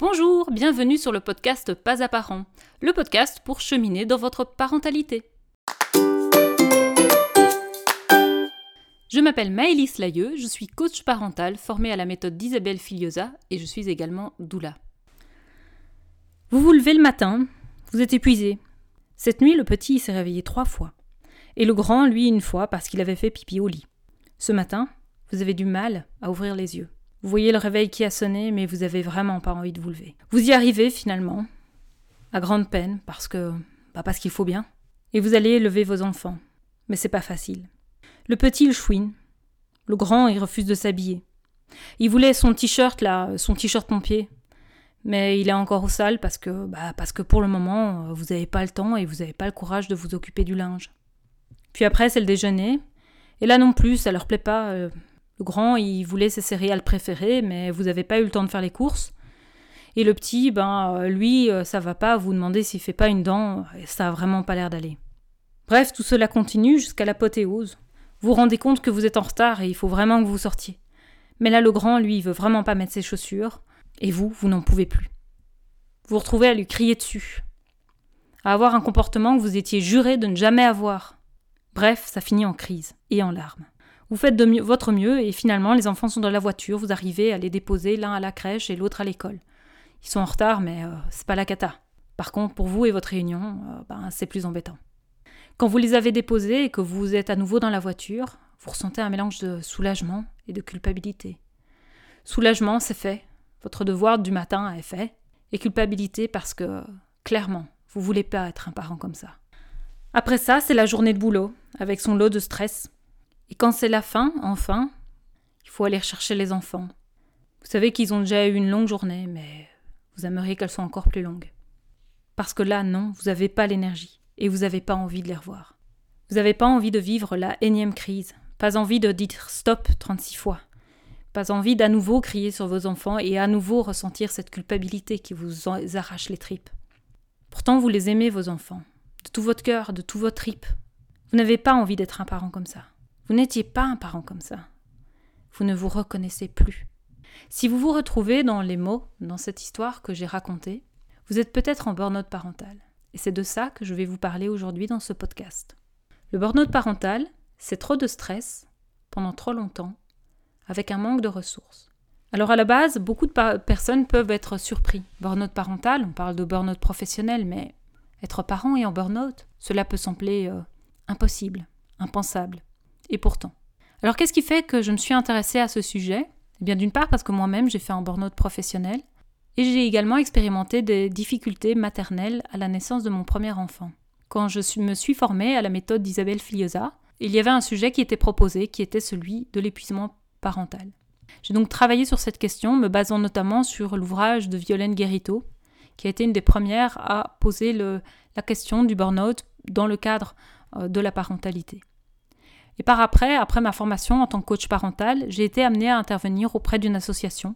Bonjour, bienvenue sur le podcast Pas à parents, le podcast pour cheminer dans votre parentalité. Je m'appelle Maëlys Layeux, je suis coach parental formée à la méthode d'Isabelle Filiosa et je suis également doula. Vous vous levez le matin, vous êtes épuisé. Cette nuit, le petit s'est réveillé trois fois. Et le grand, lui, une fois parce qu'il avait fait pipi au lit. Ce matin, vous avez du mal à ouvrir les yeux. Vous voyez le réveil qui a sonné, mais vous avez vraiment pas envie de vous lever. Vous y arrivez finalement, à grande peine, parce que. Bah parce qu'il faut bien. Et vous allez lever vos enfants. Mais c'est pas facile. Le petit, il chouine. Le grand, il refuse de s'habiller. Il voulait son t-shirt là, son t-shirt pompier. Mais il est encore au sale parce que, bah, parce que pour le moment, vous n'avez pas le temps et vous n'avez pas le courage de vous occuper du linge. Puis après, c'est le déjeuner. Et là non plus, ça leur plaît pas. Euh, le grand, il voulait ses céréales préférées, mais vous n'avez pas eu le temps de faire les courses. Et le petit, ben, euh, lui, euh, ça va pas, vous demandez s'il fait pas une dent, ça a vraiment pas l'air d'aller. Bref, tout cela continue jusqu'à l'apothéose. Vous vous rendez compte que vous êtes en retard et il faut vraiment que vous sortiez. Mais là, le grand, lui, il veut vraiment pas mettre ses chaussures, et vous, vous n'en pouvez plus. Vous vous retrouvez à lui crier dessus, à avoir un comportement que vous étiez juré de ne jamais avoir. Bref, ça finit en crise et en larmes. Vous faites de votre mieux et finalement les enfants sont dans la voiture, vous arrivez à les déposer l'un à la crèche et l'autre à l'école. Ils sont en retard mais euh, c'est pas la cata. Par contre pour vous et votre réunion, euh, ben, c'est plus embêtant. Quand vous les avez déposés et que vous êtes à nouveau dans la voiture, vous ressentez un mélange de soulagement et de culpabilité. Soulagement, c'est fait. Votre devoir du matin est fait. Et culpabilité parce que, clairement, vous voulez pas être un parent comme ça. Après ça, c'est la journée de boulot, avec son lot de stress, et quand c'est la fin, enfin, il faut aller chercher les enfants. Vous savez qu'ils ont déjà eu une longue journée, mais vous aimeriez qu'elle soit encore plus longue. Parce que là, non, vous n'avez pas l'énergie, et vous n'avez pas envie de les revoir. Vous n'avez pas envie de vivre la énième crise, pas envie de dire stop 36 fois, pas envie d'à nouveau crier sur vos enfants et à nouveau ressentir cette culpabilité qui vous arrache les tripes. Pourtant, vous les aimez, vos enfants, de tout votre cœur, de tout votre tripes. Vous n'avez pas envie d'être un parent comme ça. Vous n'étiez pas un parent comme ça. Vous ne vous reconnaissez plus. Si vous vous retrouvez dans les mots, dans cette histoire que j'ai racontée, vous êtes peut-être en burn-out parental. Et c'est de ça que je vais vous parler aujourd'hui dans ce podcast. Le burn-out parental, c'est trop de stress pendant trop longtemps, avec un manque de ressources. Alors à la base, beaucoup de personnes peuvent être surpris. Burn-out parental, on parle de burn-out professionnel, mais être parent et en burn-out, cela peut sembler euh, impossible, impensable. Et pourtant. Alors qu'est-ce qui fait que je me suis intéressée à ce sujet? Eh bien d'une part parce que moi-même j'ai fait un burn-out professionnel et j'ai également expérimenté des difficultés maternelles à la naissance de mon premier enfant. Quand je me suis formée à la méthode d'Isabelle Filiosa, il y avait un sujet qui était proposé qui était celui de l'épuisement parental. J'ai donc travaillé sur cette question, me basant notamment sur l'ouvrage de Violaine Guérito, qui a été une des premières à poser la question du burn-out dans le cadre euh, de la parentalité. Et par après, après ma formation en tant que coach parental, j'ai été amenée à intervenir auprès d'une association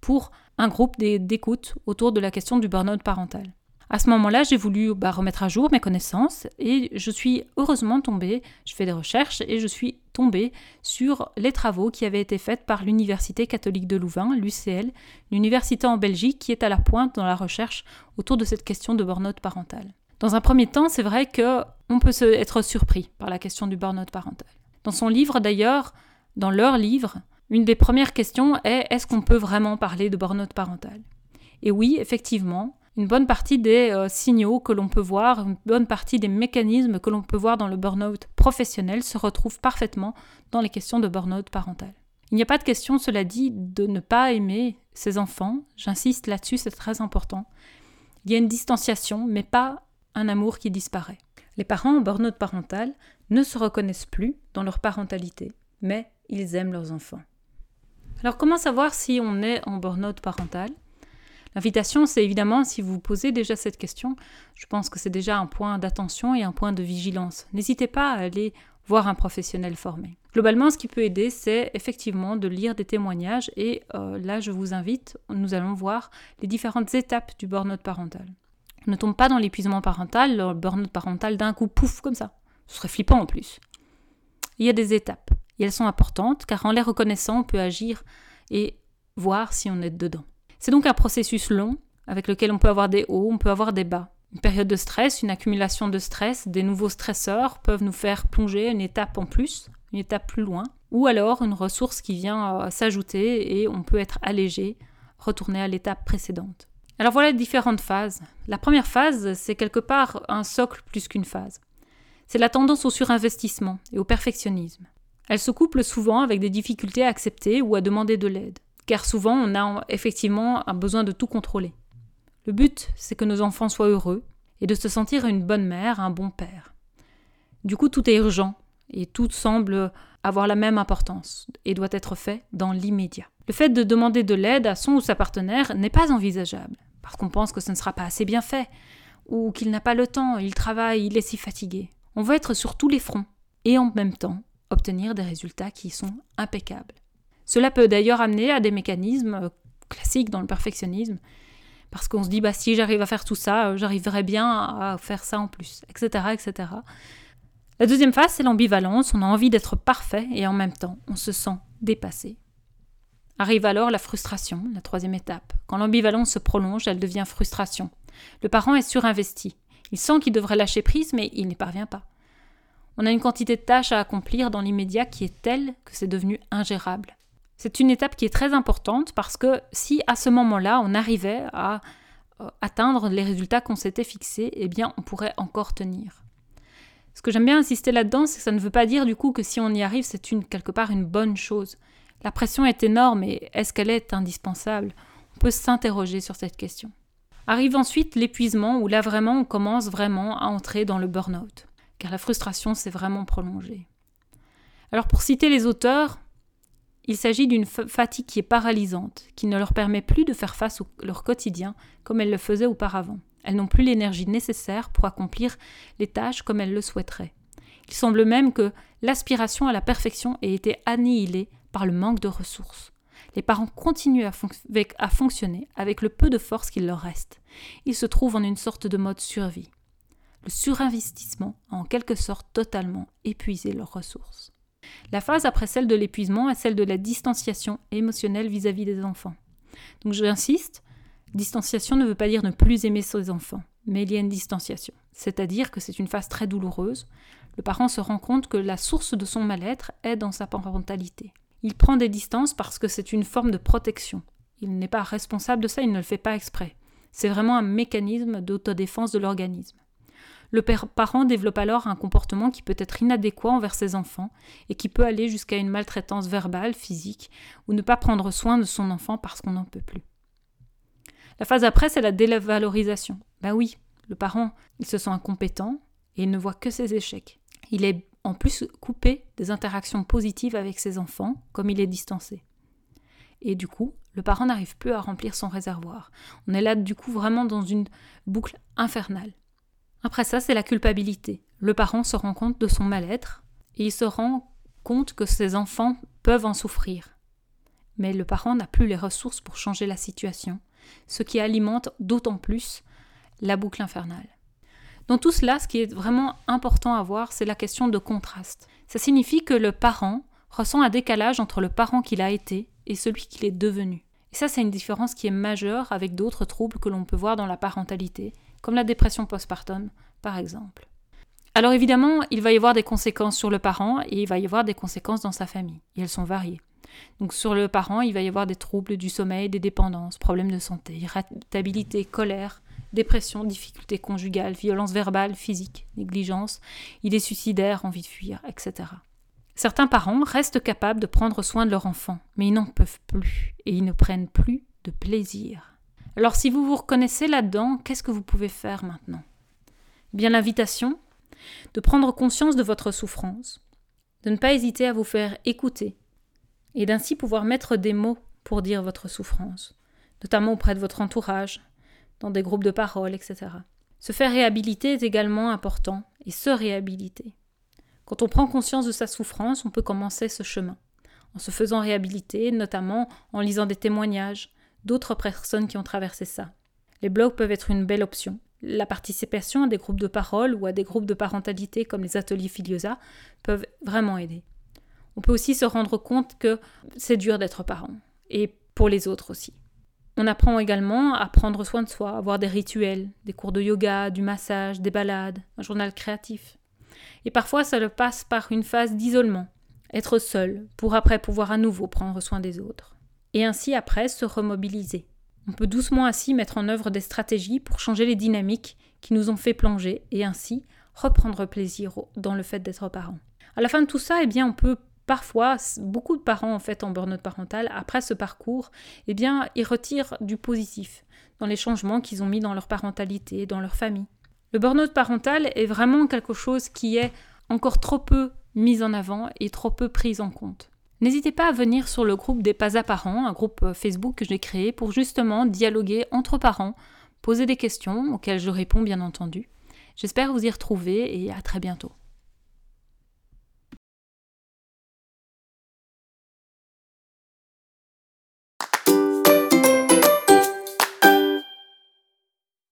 pour un groupe d'écoute autour de la question du burn-out parental. À ce moment-là, j'ai voulu bah, remettre à jour mes connaissances et je suis heureusement tombée, je fais des recherches et je suis tombée sur les travaux qui avaient été faits par l'Université catholique de Louvain, l'UCL, l'université en Belgique qui est à la pointe dans la recherche autour de cette question de burn-out parental. Dans un premier temps, c'est vrai que on peut être surpris par la question du burn-out parental. Dans son livre d'ailleurs, dans leur livre, une des premières questions est est-ce qu'on peut vraiment parler de burn-out parental? Et oui, effectivement, une bonne partie des euh, signaux que l'on peut voir, une bonne partie des mécanismes que l'on peut voir dans le burn-out professionnel se retrouvent parfaitement dans les questions de burn-out parental. Il n'y a pas de question, cela dit, de ne pas aimer ses enfants. J'insiste là-dessus, c'est très important. Il y a une distanciation, mais pas un amour qui disparaît. Les parents en burn-out parental ne se reconnaissent plus dans leur parentalité, mais ils aiment leurs enfants. Alors comment savoir si on est en burn-out parental? L'invitation, c'est évidemment, si vous vous posez déjà cette question, je pense que c'est déjà un point d'attention et un point de vigilance. N'hésitez pas à aller voir un professionnel formé. Globalement, ce qui peut aider, c'est effectivement de lire des témoignages et euh, là, je vous invite, nous allons voir les différentes étapes du burn-out parental. Ne tombe pas dans l'épuisement parental, le burn-out parental d'un coup, pouf, comme ça. Ce serait flippant en plus. Il y a des étapes, et elles sont importantes, car en les reconnaissant, on peut agir et voir si on est dedans. C'est donc un processus long avec lequel on peut avoir des hauts, on peut avoir des bas. Une période de stress, une accumulation de stress, des nouveaux stresseurs peuvent nous faire plonger une étape en plus, une étape plus loin, ou alors une ressource qui vient euh, s'ajouter et on peut être allégé, retourner à l'étape précédente. Alors voilà les différentes phases. La première phase, c'est quelque part un socle plus qu'une phase. C'est la tendance au surinvestissement et au perfectionnisme. Elle se couple souvent avec des difficultés à accepter ou à demander de l'aide, car souvent on a effectivement un besoin de tout contrôler. Le but, c'est que nos enfants soient heureux et de se sentir une bonne mère, un bon père. Du coup, tout est urgent et tout semble avoir la même importance et doit être fait dans l'immédiat. Le fait de demander de l'aide à son ou sa partenaire n'est pas envisageable, parce qu'on pense que ce ne sera pas assez bien fait, ou qu'il n'a pas le temps, il travaille, il est si fatigué. On veut être sur tous les fronts, et en même temps obtenir des résultats qui sont impeccables. Cela peut d'ailleurs amener à des mécanismes euh, classiques dans le perfectionnisme, parce qu'on se dit bah si j'arrive à faire tout ça, euh, j'arriverai bien à faire ça en plus, etc., etc. La deuxième phase, c'est l'ambivalence. On a envie d'être parfait et en même temps, on se sent dépassé. Arrive alors la frustration, la troisième étape. Quand l'ambivalence se prolonge, elle devient frustration. Le parent est surinvesti. Il sent qu'il devrait lâcher prise, mais il n'y parvient pas. On a une quantité de tâches à accomplir dans l'immédiat qui est telle que c'est devenu ingérable. C'est une étape qui est très importante parce que si à ce moment-là on arrivait à euh, atteindre les résultats qu'on s'était fixés, eh bien on pourrait encore tenir. Ce que j'aime bien insister là-dedans, c'est que ça ne veut pas dire du coup que si on y arrive, c'est quelque part une bonne chose. La pression est énorme et est-ce qu'elle est indispensable? On peut s'interroger sur cette question. Arrive ensuite l'épuisement où là vraiment on commence vraiment à entrer dans le burn-out, car la frustration s'est vraiment prolongée. Alors pour citer les auteurs, il s'agit d'une fatigue qui est paralysante, qui ne leur permet plus de faire face à leur quotidien comme elles le faisaient auparavant. Elles n'ont plus l'énergie nécessaire pour accomplir les tâches comme elles le souhaiteraient. Il semble même que l'aspiration à la perfection ait été annihilée par le manque de ressources. Les parents continuent à, fonctionner avec le peu de force qu'il leur reste. Ils se trouvent en une sorte de mode survie. Le surinvestissement a en quelque sorte totalement épuisé leurs ressources. La phase après celle de l'épuisement est celle de la distanciation émotionnelle vis-à-vis -vis des enfants. Donc j'insiste, Distanciation ne veut pas dire ne plus aimer ses enfants, mais il y a une distanciation. C'est-à-dire que c'est une phase très douloureuse. Le parent se rend compte que la source de son mal-être est dans sa parentalité. Il prend des distances parce que c'est une forme de protection. Il n'est pas responsable de ça, il ne le fait pas exprès. C'est vraiment un mécanisme d'autodéfense de l'organisme. Le parent développe alors un comportement qui peut être inadéquat envers ses enfants et qui peut aller jusqu'à une maltraitance verbale, physique, ou ne pas prendre soin de son enfant parce qu'on n'en peut plus. La phase après, c'est la dévalorisation. Ben oui, le parent, il se sent incompétent et il ne voit que ses échecs. Il est en plus coupé des interactions positives avec ses enfants, comme il est distancé. Et du coup, le parent n'arrive plus à remplir son réservoir. On est là du coup vraiment dans une boucle infernale. Après ça, c'est la culpabilité. Le parent se rend compte de son mal-être et il se rend compte que ses enfants peuvent en souffrir. Mais le parent n'a plus les ressources pour changer la situation ce qui alimente d'autant plus la boucle infernale. Dans tout cela, ce qui est vraiment important à voir, c'est la question de contraste. Ça signifie que le parent ressent un décalage entre le parent qu'il a été et celui qu'il est devenu. Et ça, c'est une différence qui est majeure avec d'autres troubles que l'on peut voir dans la parentalité, comme la dépression postpartum, par exemple. Alors évidemment, il va y avoir des conséquences sur le parent et il va y avoir des conséquences dans sa famille, et elles sont variées. Donc sur le parent, il va y avoir des troubles du sommeil, des dépendances, problèmes de santé, irritabilité, colère, dépression, difficultés conjugales, violence verbale, physique, négligence, idées suicidaires, envie de fuir, etc. Certains parents restent capables de prendre soin de leur enfant, mais ils n'en peuvent plus et ils ne prennent plus de plaisir. Alors si vous vous reconnaissez là-dedans, qu'est-ce que vous pouvez faire maintenant? Bien l'invitation de prendre conscience de votre souffrance, de ne pas hésiter à vous faire écouter et d'ainsi pouvoir mettre des mots pour dire votre souffrance, notamment auprès de votre entourage, dans des groupes de parole, etc. Se faire réhabiliter est également important, et se réhabiliter. Quand on prend conscience de sa souffrance, on peut commencer ce chemin, en se faisant réhabiliter, notamment en lisant des témoignages d'autres personnes qui ont traversé ça. Les blogs peuvent être une belle option. La participation à des groupes de parole ou à des groupes de parentalité comme les ateliers Filiosa peuvent vraiment aider on peut aussi se rendre compte que c'est dur d'être parent, et pour les autres aussi. On apprend également à prendre soin de soi, avoir des rituels, des cours de yoga, du massage, des balades, un journal créatif. Et parfois, ça le passe par une phase d'isolement, être seul, pour après pouvoir à nouveau prendre soin des autres. Et ainsi après se remobiliser. On peut doucement ainsi mettre en œuvre des stratégies pour changer les dynamiques qui nous ont fait plonger et ainsi reprendre plaisir dans le fait d'être parent. À la fin de tout ça, eh bien, on peut parfois, beaucoup de parents en fait en burn-out parental, après ce parcours, eh bien, ils retirent du positif dans les changements qu'ils ont mis dans leur parentalité, dans leur famille. Le burn-out parental est vraiment quelque chose qui est encore trop peu mis en avant et trop peu pris en compte. N'hésitez pas à venir sur le groupe des pas à parents, un groupe euh, Facebook que j'ai créé pour justement dialoguer entre parents, poser des questions auxquelles je réponds bien entendu. J'espère vous y retrouver et à très bientôt.